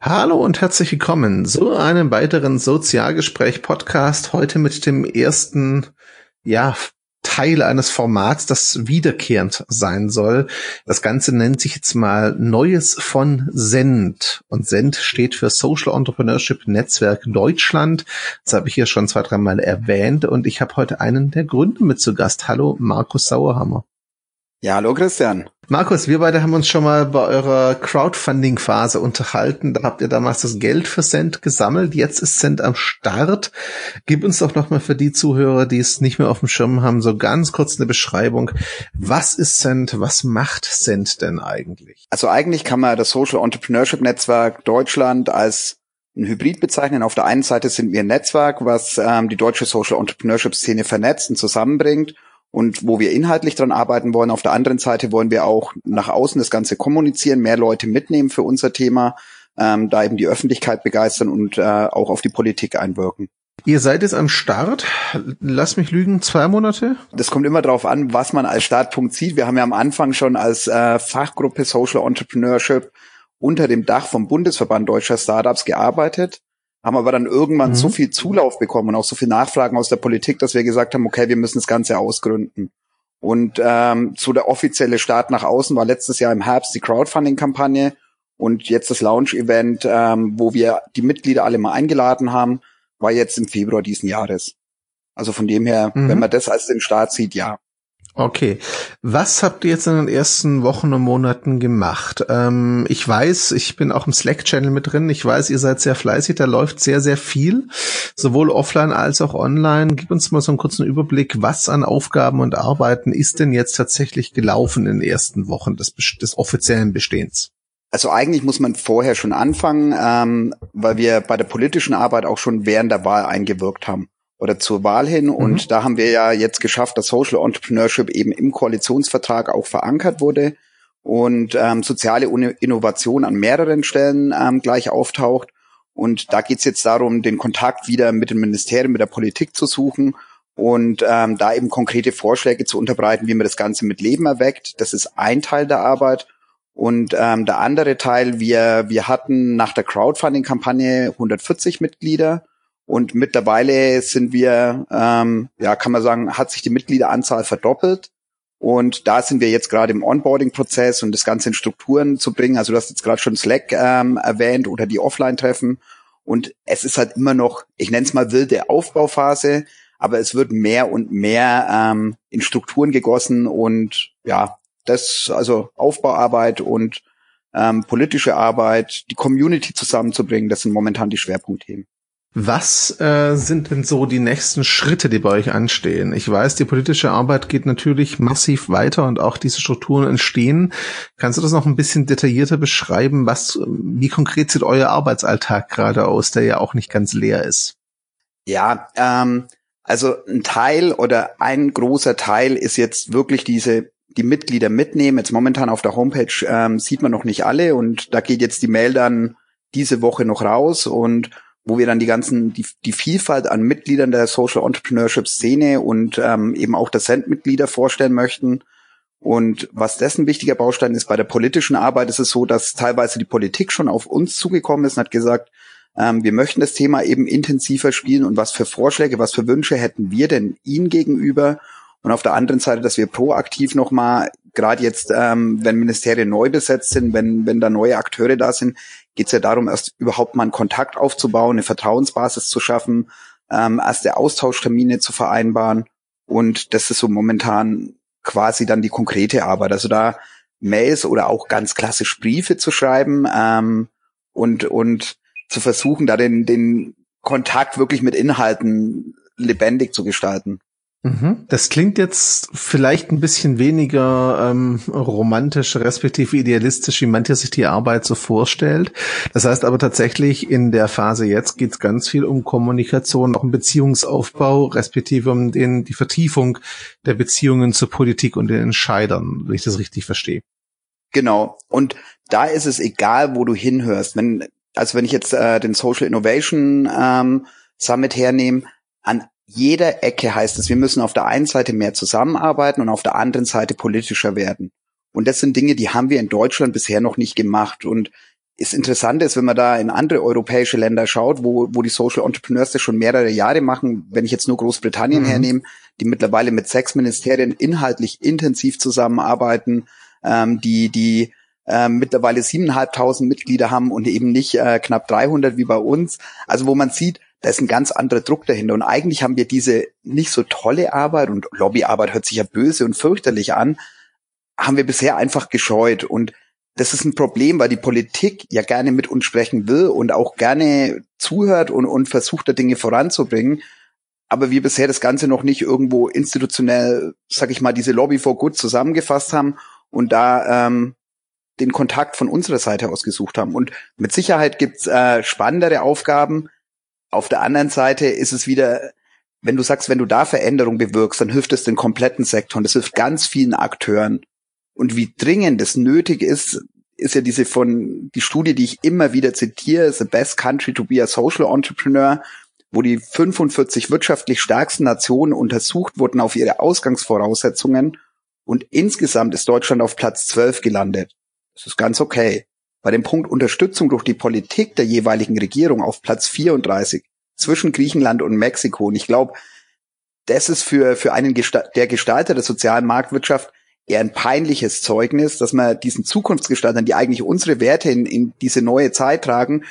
Hallo und herzlich willkommen zu einem weiteren Sozialgespräch-Podcast. Heute mit dem ersten, ja, Teil eines Formats, das wiederkehrend sein soll. Das Ganze nennt sich jetzt mal Neues von Send. Und Send steht für Social Entrepreneurship Netzwerk Deutschland. Das habe ich hier schon zwei, dreimal erwähnt. Und ich habe heute einen der Gründer mit zu Gast. Hallo, Markus Sauerhammer. Ja, hallo Christian. Markus, wir beide haben uns schon mal bei eurer Crowdfunding-Phase unterhalten. Da habt ihr damals das Geld für Cent gesammelt. Jetzt ist Cent am Start. Gib uns doch nochmal für die Zuhörer, die es nicht mehr auf dem Schirm haben, so ganz kurz eine Beschreibung. Was ist Cent? Was macht Cent denn eigentlich? Also eigentlich kann man das Social Entrepreneurship Netzwerk Deutschland als ein Hybrid bezeichnen. Auf der einen Seite sind wir ein Netzwerk, was ähm, die deutsche Social Entrepreneurship Szene vernetzt und zusammenbringt und wo wir inhaltlich dran arbeiten wollen. Auf der anderen Seite wollen wir auch nach außen das Ganze kommunizieren, mehr Leute mitnehmen für unser Thema, ähm, da eben die Öffentlichkeit begeistern und äh, auch auf die Politik einwirken. Ihr seid jetzt am Start. Lass mich lügen, zwei Monate? Das kommt immer darauf an, was man als Startpunkt sieht. Wir haben ja am Anfang schon als äh, Fachgruppe Social Entrepreneurship unter dem Dach vom Bundesverband Deutscher Startups gearbeitet haben aber dann irgendwann mhm. so viel Zulauf bekommen und auch so viel Nachfragen aus der Politik, dass wir gesagt haben, okay, wir müssen das Ganze ausgründen. Und ähm, so der offizielle Start nach außen war letztes Jahr im Herbst die Crowdfunding-Kampagne und jetzt das Launch-Event, ähm, wo wir die Mitglieder alle mal eingeladen haben, war jetzt im Februar diesen Jahres. Also von dem her, mhm. wenn man das als den Start sieht, ja. Okay. Was habt ihr jetzt in den ersten Wochen und Monaten gemacht? Ähm, ich weiß, ich bin auch im Slack-Channel mit drin. Ich weiß, ihr seid sehr fleißig. Da läuft sehr, sehr viel, sowohl offline als auch online. Gib uns mal so einen kurzen Überblick. Was an Aufgaben und Arbeiten ist denn jetzt tatsächlich gelaufen in den ersten Wochen des, des offiziellen Bestehens? Also eigentlich muss man vorher schon anfangen, ähm, weil wir bei der politischen Arbeit auch schon während der Wahl eingewirkt haben oder zur Wahl hin. Und mhm. da haben wir ja jetzt geschafft, dass Social Entrepreneurship eben im Koalitionsvertrag auch verankert wurde und ähm, soziale Innovation an mehreren Stellen ähm, gleich auftaucht. Und da geht es jetzt darum, den Kontakt wieder mit den Ministerien, mit der Politik zu suchen und ähm, da eben konkrete Vorschläge zu unterbreiten, wie man das Ganze mit Leben erweckt. Das ist ein Teil der Arbeit. Und ähm, der andere Teil, wir, wir hatten nach der Crowdfunding-Kampagne 140 Mitglieder und mittlerweile sind wir, ähm, ja, kann man sagen, hat sich die Mitgliederanzahl verdoppelt. Und da sind wir jetzt gerade im Onboarding-Prozess und das Ganze in Strukturen zu bringen. Also du hast jetzt gerade schon Slack ähm, erwähnt oder die Offline-Treffen. Und es ist halt immer noch, ich nenne es mal wilde Aufbauphase, aber es wird mehr und mehr ähm, in Strukturen gegossen und ja, das, also Aufbauarbeit und ähm, politische Arbeit, die Community zusammenzubringen, das sind momentan die Schwerpunktthemen. Was äh, sind denn so die nächsten Schritte, die bei euch anstehen? Ich weiß, die politische Arbeit geht natürlich massiv weiter und auch diese Strukturen entstehen. Kannst du das noch ein bisschen detaillierter beschreiben? Was, wie konkret sieht euer Arbeitsalltag gerade aus, der ja auch nicht ganz leer ist? Ja, ähm, also ein Teil oder ein großer Teil ist jetzt wirklich diese die Mitglieder mitnehmen. Jetzt momentan auf der Homepage ähm, sieht man noch nicht alle und da geht jetzt die Mail dann diese Woche noch raus und wo wir dann die ganzen, die, die Vielfalt an Mitgliedern der Social Entrepreneurship Szene und ähm, eben auch der Cent-Mitglieder vorstellen möchten. Und was dessen wichtiger Baustein ist, bei der politischen Arbeit ist es so, dass teilweise die Politik schon auf uns zugekommen ist und hat gesagt, ähm, wir möchten das Thema eben intensiver spielen und was für Vorschläge, was für Wünsche hätten wir denn Ihnen gegenüber? Und auf der anderen Seite, dass wir proaktiv nochmal, gerade jetzt, ähm, wenn Ministerien neu besetzt sind, wenn, wenn da neue Akteure da sind, geht es ja darum, erst überhaupt mal einen Kontakt aufzubauen, eine Vertrauensbasis zu schaffen, ähm, erste Austauschtermine zu vereinbaren. Und das ist so momentan quasi dann die konkrete Arbeit. Also da Mails oder auch ganz klassisch Briefe zu schreiben ähm, und, und zu versuchen, da den, den Kontakt wirklich mit Inhalten lebendig zu gestalten. Mhm. Das klingt jetzt vielleicht ein bisschen weniger ähm, romantisch, respektive idealistisch, wie manche sich die Arbeit so vorstellt. Das heißt aber tatsächlich, in der Phase jetzt geht es ganz viel um Kommunikation, auch um Beziehungsaufbau, respektive um den, die Vertiefung der Beziehungen zur Politik und den Entscheidern, wenn ich das richtig verstehe. Genau. Und da ist es egal, wo du hinhörst. Wenn, also wenn ich jetzt äh, den Social Innovation ähm, Summit hernehme, an jeder Ecke heißt es, wir müssen auf der einen Seite mehr zusammenarbeiten und auf der anderen Seite politischer werden. Und das sind Dinge, die haben wir in Deutschland bisher noch nicht gemacht. Und ist interessant ist, wenn man da in andere europäische Länder schaut, wo, wo die Social Entrepreneurs das schon mehrere Jahre machen, wenn ich jetzt nur Großbritannien mhm. hernehme, die mittlerweile mit sechs Ministerien inhaltlich intensiv zusammenarbeiten, ähm, die, die äh, mittlerweile siebeneinhalbtausend Mitglieder haben und eben nicht äh, knapp 300 wie bei uns. Also wo man sieht, da ist ein ganz anderer Druck dahinter. Und eigentlich haben wir diese nicht so tolle Arbeit und Lobbyarbeit hört sich ja böse und fürchterlich an, haben wir bisher einfach gescheut. Und das ist ein Problem, weil die Politik ja gerne mit uns sprechen will und auch gerne zuhört und, und versucht, da Dinge voranzubringen. Aber wir bisher das Ganze noch nicht irgendwo institutionell, sag ich mal, diese Lobby for Good zusammengefasst haben und da ähm, den Kontakt von unserer Seite aus gesucht haben. Und mit Sicherheit gibt's äh, spannendere Aufgaben. Auf der anderen Seite ist es wieder, wenn du sagst, wenn du da Veränderung bewirkst, dann hilft es den kompletten Sektor und das hilft ganz vielen Akteuren. Und wie dringend es nötig ist, ist ja diese von, die Studie, die ich immer wieder zitiere, The Best Country to be a Social Entrepreneur, wo die 45 wirtschaftlich stärksten Nationen untersucht wurden auf ihre Ausgangsvoraussetzungen und insgesamt ist Deutschland auf Platz 12 gelandet. Das ist ganz okay. Bei dem Punkt Unterstützung durch die Politik der jeweiligen Regierung auf Platz 34 zwischen Griechenland und Mexiko. Und ich glaube, das ist für, für einen Gesta der Gestalter der sozialen Marktwirtschaft eher ein peinliches Zeugnis, dass man diesen Zukunftsgestaltern, die eigentlich unsere Werte in, in diese neue Zeit tragen,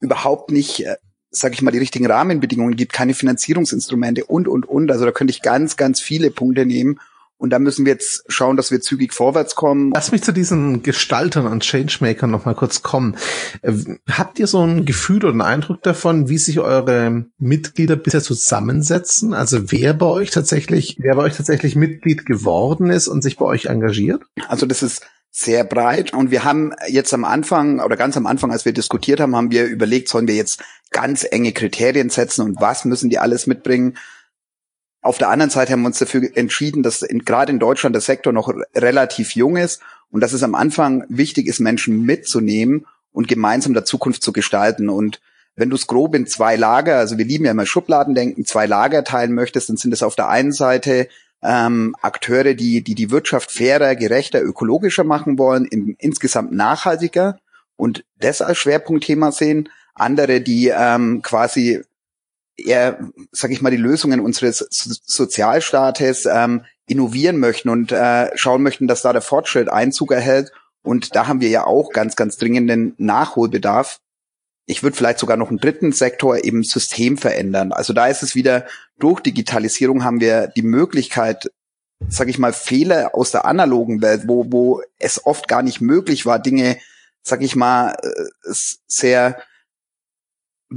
überhaupt nicht, äh, sag ich mal, die richtigen Rahmenbedingungen gibt, keine Finanzierungsinstrumente und, und, und. Also da könnte ich ganz, ganz viele Punkte nehmen. Und da müssen wir jetzt schauen, dass wir zügig vorwärts kommen. Lass mich zu diesen Gestaltern und Changemakern noch mal kurz kommen. Äh, habt ihr so ein Gefühl oder einen Eindruck davon, wie sich eure Mitglieder bisher zusammensetzen? Also wer bei euch tatsächlich, wer bei euch tatsächlich Mitglied geworden ist und sich bei euch engagiert? Also das ist sehr breit und wir haben jetzt am Anfang oder ganz am Anfang, als wir diskutiert haben, haben wir überlegt, sollen wir jetzt ganz enge Kriterien setzen und was müssen die alles mitbringen? Auf der anderen Seite haben wir uns dafür entschieden, dass gerade in Deutschland der Sektor noch relativ jung ist und dass es am Anfang wichtig ist, Menschen mitzunehmen und gemeinsam der Zukunft zu gestalten. Und wenn du es grob in zwei Lager, also wir lieben ja immer Schubladendenken, zwei Lager teilen möchtest, dann sind es auf der einen Seite ähm, Akteure, die, die die Wirtschaft fairer, gerechter, ökologischer machen wollen, im, insgesamt nachhaltiger und das als Schwerpunktthema sehen. Andere, die ähm, quasi eher, sag ich mal, die Lösungen unseres so Sozialstaates ähm, innovieren möchten und äh, schauen möchten, dass da der Fortschritt Einzug erhält. Und da haben wir ja auch ganz, ganz dringenden Nachholbedarf. Ich würde vielleicht sogar noch einen dritten Sektor eben System verändern. Also da ist es wieder, durch Digitalisierung haben wir die Möglichkeit, sag ich mal, Fehler aus der analogen Welt, wo, wo es oft gar nicht möglich war, Dinge, sag ich mal, äh, sehr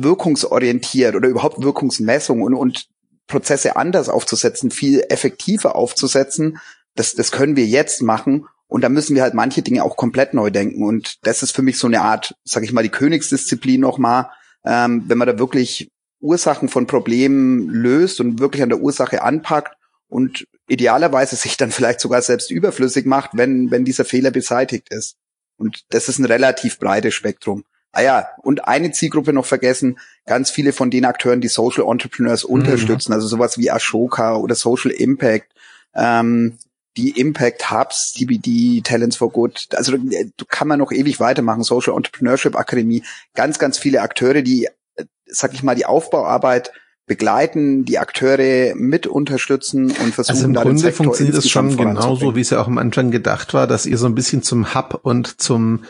wirkungsorientiert oder überhaupt Wirkungsmessung und, und Prozesse anders aufzusetzen, viel effektiver aufzusetzen, das, das können wir jetzt machen. Und da müssen wir halt manche Dinge auch komplett neu denken. Und das ist für mich so eine Art, sag ich mal, die Königsdisziplin nochmal, ähm, wenn man da wirklich Ursachen von Problemen löst und wirklich an der Ursache anpackt und idealerweise sich dann vielleicht sogar selbst überflüssig macht, wenn, wenn dieser Fehler beseitigt ist. Und das ist ein relativ breites Spektrum. Ah ja, und eine Zielgruppe noch vergessen, ganz viele von den Akteuren, die Social Entrepreneurs mhm. unterstützen, also sowas wie Ashoka oder Social Impact, ähm, die Impact Hubs, CBD, Talents for Good, also äh, du kann man noch ewig weitermachen, Social Entrepreneurship Akademie, ganz, ganz viele Akteure, die, äh, sag ich mal, die Aufbauarbeit begleiten, die Akteure mit unterstützen und versuchen, also im Grunde funktioniert es schon genauso, wie es ja auch am Anfang gedacht war, dass ihr so ein bisschen zum Hub und zum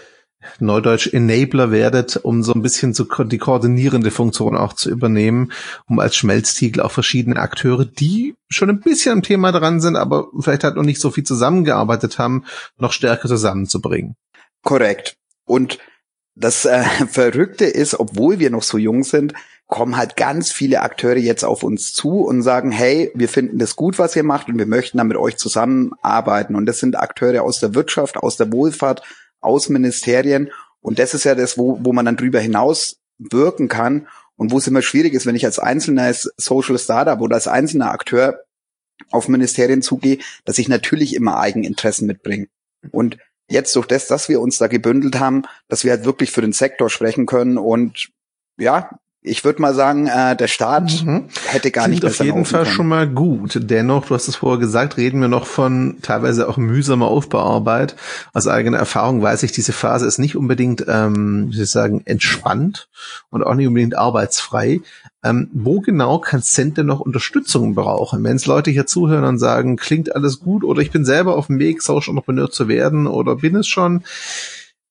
Neudeutsch Enabler werdet, um so ein bisschen so die koordinierende Funktion auch zu übernehmen, um als Schmelztiegel auch verschiedene Akteure, die schon ein bisschen am Thema dran sind, aber vielleicht halt noch nicht so viel zusammengearbeitet haben, noch stärker zusammenzubringen. Korrekt. Und das äh, Verrückte ist, obwohl wir noch so jung sind, kommen halt ganz viele Akteure jetzt auf uns zu und sagen, hey, wir finden das gut, was ihr macht und wir möchten dann mit euch zusammenarbeiten. Und das sind Akteure aus der Wirtschaft, aus der Wohlfahrt, Außenministerien. Und das ist ja das, wo, wo man dann drüber hinaus wirken kann und wo es immer schwierig ist, wenn ich als einzelnes Social Startup oder als einzelner Akteur auf Ministerien zugehe, dass ich natürlich immer Eigeninteressen mitbringe. Und jetzt durch das, dass wir uns da gebündelt haben, dass wir halt wirklich für den Sektor sprechen können und ja, ich würde mal sagen, äh, der Staat mhm. hätte gar Klingt nicht auf jeden Fall schon mal gut. Dennoch, du hast es vorher gesagt, reden wir noch von teilweise auch mühsamer Aufbauarbeit. Aus eigener Erfahrung weiß ich, diese Phase ist nicht unbedingt, ähm, wie soll ich sagen, entspannt und auch nicht unbedingt arbeitsfrei. Ähm, wo genau kann Cent denn noch Unterstützung brauchen? Wenn es Leute hier zuhören und sagen, klingt alles gut oder ich bin selber auf dem Weg, Social Entrepreneur zu werden oder bin es schon,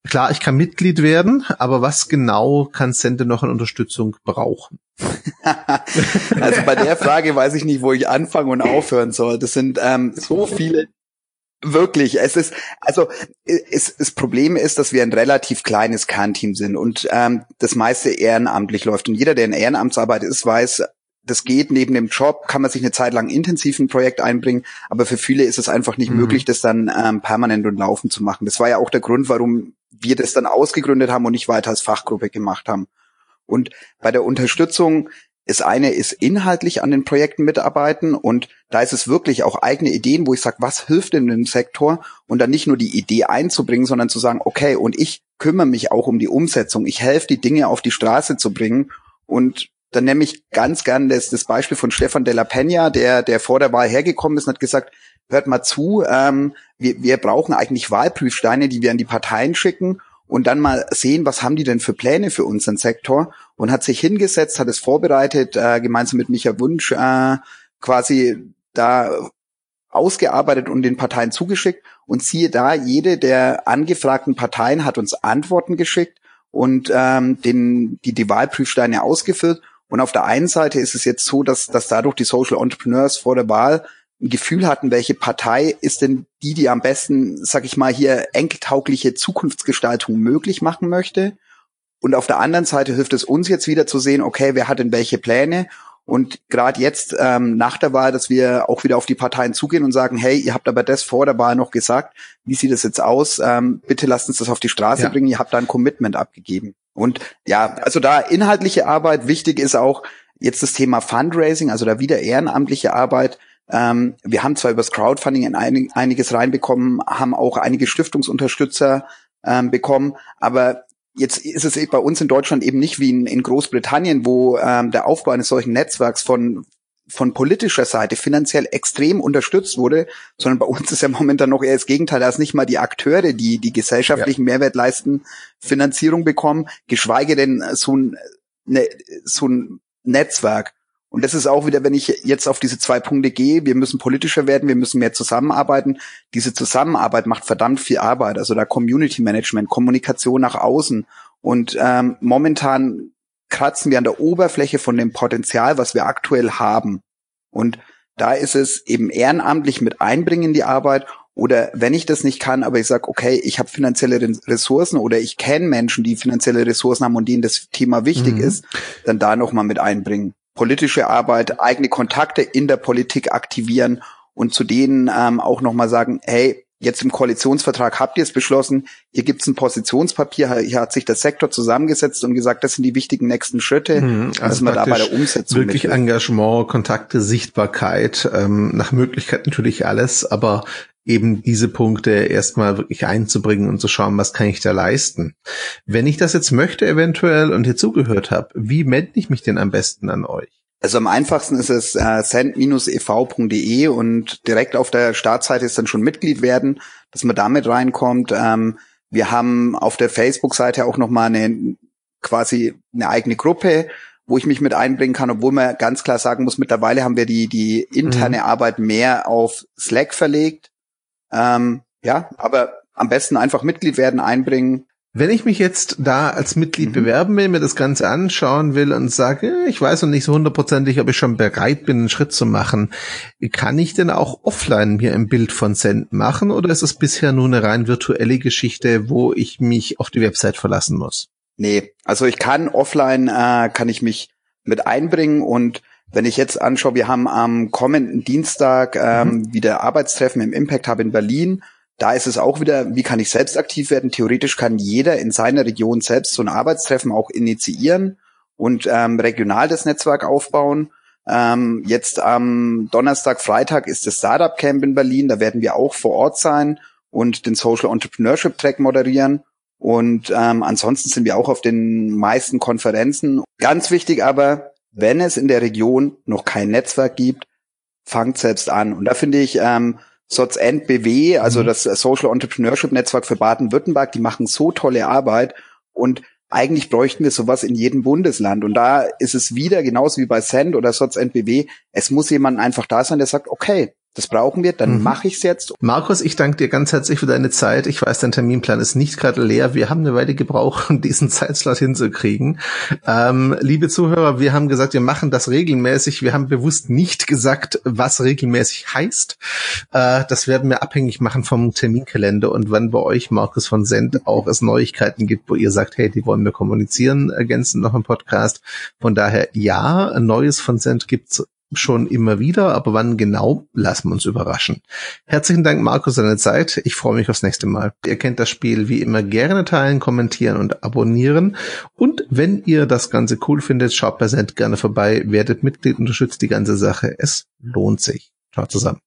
Klar, ich kann Mitglied werden, aber was genau kann Sente noch an Unterstützung brauchen? also bei der Frage weiß ich nicht, wo ich anfangen und aufhören soll. Das sind ähm, so viele. Wirklich, es ist, also es, das Problem ist, dass wir ein relativ kleines Kernteam sind und ähm, das meiste ehrenamtlich läuft. Und jeder, der in Ehrenamtsarbeit ist, weiß, das geht neben dem Job, kann man sich eine Zeit lang intensiv in ein Projekt einbringen, aber für viele ist es einfach nicht mhm. möglich, das dann ähm, permanent und laufen zu machen. Das war ja auch der Grund, warum wir das dann ausgegründet haben und nicht weiter als Fachgruppe gemacht haben. Und bei der Unterstützung ist eine ist inhaltlich an den Projekten mitarbeiten und da ist es wirklich auch eigene Ideen, wo ich sage, was hilft denn dem Sektor und dann nicht nur die Idee einzubringen, sondern zu sagen, okay, und ich kümmere mich auch um die Umsetzung. Ich helfe die Dinge auf die Straße zu bringen und dann nehme ich ganz gern das, das Beispiel von Stefan de la Peña, der, der vor der Wahl hergekommen ist und hat gesagt, hört mal zu, ähm, wir, wir brauchen eigentlich Wahlprüfsteine, die wir an die Parteien schicken und dann mal sehen, was haben die denn für Pläne für unseren Sektor und hat sich hingesetzt, hat es vorbereitet, äh, gemeinsam mit Micha Wunsch äh, quasi da ausgearbeitet und den Parteien zugeschickt und siehe da, jede der angefragten Parteien hat uns Antworten geschickt und ähm, den, die, die Wahlprüfsteine ausgeführt. Und auf der einen Seite ist es jetzt so, dass, dass dadurch die Social Entrepreneurs vor der Wahl ein Gefühl hatten, welche Partei ist denn die, die am besten, sag ich mal, hier enkeltaugliche Zukunftsgestaltung möglich machen möchte. Und auf der anderen Seite hilft es uns jetzt wieder zu sehen, okay, wer hat denn welche Pläne? Und gerade jetzt ähm, nach der Wahl, dass wir auch wieder auf die Parteien zugehen und sagen, hey, ihr habt aber das vor der Wahl noch gesagt, wie sieht das jetzt aus? Ähm, bitte lasst uns das auf die Straße ja. bringen, ihr habt da ein Commitment abgegeben. Und ja, also da inhaltliche Arbeit, wichtig ist auch jetzt das Thema Fundraising, also da wieder ehrenamtliche Arbeit. Ähm, wir haben zwar übers Crowdfunding in einig, einiges reinbekommen, haben auch einige Stiftungsunterstützer ähm, bekommen, aber jetzt ist es bei uns in Deutschland eben nicht wie in, in Großbritannien, wo ähm, der Aufbau eines solchen Netzwerks von von politischer Seite finanziell extrem unterstützt wurde, sondern bei uns ist ja momentan noch eher das Gegenteil, da ist nicht mal die Akteure, die die gesellschaftlichen ja. Mehrwert leisten, Finanzierung bekommen, geschweige denn so ein, ne, so ein Netzwerk. Und das ist auch wieder, wenn ich jetzt auf diese zwei Punkte gehe, wir müssen politischer werden, wir müssen mehr zusammenarbeiten. Diese Zusammenarbeit macht verdammt viel Arbeit. Also da Community Management, Kommunikation nach außen. Und ähm, momentan kratzen wir an der Oberfläche von dem Potenzial, was wir aktuell haben. Und da ist es eben ehrenamtlich mit einbringen in die Arbeit oder wenn ich das nicht kann, aber ich sage, okay, ich habe finanzielle Ressourcen oder ich kenne Menschen, die finanzielle Ressourcen haben und denen das Thema wichtig mhm. ist, dann da nochmal mit einbringen politische Arbeit, eigene Kontakte in der Politik aktivieren und zu denen ähm, auch nochmal sagen, hey, jetzt im Koalitionsvertrag habt ihr es beschlossen, hier gibt's ein Positionspapier, hier hat sich der Sektor zusammengesetzt und gesagt, das sind die wichtigen nächsten Schritte, mhm, also dass man da bei der Umsetzung wirklich Engagement, Kontakte, Sichtbarkeit, ähm, nach Möglichkeit natürlich alles, aber eben diese Punkte erstmal wirklich einzubringen und zu schauen, was kann ich da leisten. Wenn ich das jetzt möchte eventuell und hier zugehört habe, wie melde ich mich denn am besten an euch? Also am einfachsten ist es äh, send-ev.de und direkt auf der Startseite ist dann schon Mitglied werden, dass man damit reinkommt. Ähm, wir haben auf der Facebook-Seite auch nochmal eine quasi eine eigene Gruppe, wo ich mich mit einbringen kann, obwohl man ganz klar sagen muss, mittlerweile haben wir die, die interne mhm. Arbeit mehr auf Slack verlegt. Ähm, ja, aber am besten einfach Mitglied werden, einbringen. Wenn ich mich jetzt da als Mitglied mhm. bewerben will, mir das Ganze anschauen will und sage, ich weiß noch nicht so hundertprozentig, ob ich schon bereit bin, einen Schritt zu machen, kann ich denn auch offline mir ein Bild von Send machen oder ist es bisher nur eine rein virtuelle Geschichte, wo ich mich auf die Website verlassen muss? Nee, also ich kann offline, äh, kann ich mich mit einbringen und wenn ich jetzt anschaue, wir haben am kommenden Dienstag ähm, mhm. wieder Arbeitstreffen im Impact Hub in Berlin. Da ist es auch wieder, wie kann ich selbst aktiv werden? Theoretisch kann jeder in seiner Region selbst so ein Arbeitstreffen auch initiieren und ähm, regional das Netzwerk aufbauen. Ähm, jetzt am Donnerstag, Freitag ist das Startup Camp in Berlin. Da werden wir auch vor Ort sein und den Social Entrepreneurship Track moderieren. Und ähm, ansonsten sind wir auch auf den meisten Konferenzen. Ganz wichtig aber, wenn es in der Region noch kein Netzwerk gibt, fangt selbst an. Und da finde ich, ähm, SOTS BW, also mhm. das Social Entrepreneurship Netzwerk für Baden-Württemberg, die machen so tolle Arbeit und eigentlich bräuchten wir sowas in jedem Bundesland. Und da ist es wieder genauso wie bei Send oder SOTS BW. Es muss jemand einfach da sein, der sagt, okay, das brauchen wir, dann mhm. mache ich es jetzt. Markus, ich danke dir ganz herzlich für deine Zeit. Ich weiß, dein Terminplan ist nicht gerade leer. Wir haben eine Weile gebraucht, um diesen Zeitslot hinzukriegen. Ähm, liebe Zuhörer, wir haben gesagt, wir machen das regelmäßig. Wir haben bewusst nicht gesagt, was regelmäßig heißt. Äh, das werden wir abhängig machen vom Terminkalender und wann bei euch, Markus von Send, auch es Neuigkeiten gibt, wo ihr sagt, hey, die wollen wir kommunizieren, ergänzend noch im Podcast. Von daher, ja, Neues von Send gibt's schon immer wieder, aber wann genau, lassen wir uns überraschen. Herzlichen Dank, Markus, für deine Zeit. Ich freue mich aufs nächste Mal. Ihr kennt das Spiel wie immer gerne teilen, kommentieren und abonnieren. Und wenn ihr das Ganze cool findet, schaut bei Send gerne vorbei, werdet Mitglied, unterstützt die ganze Sache. Es lohnt sich. Ciao zusammen.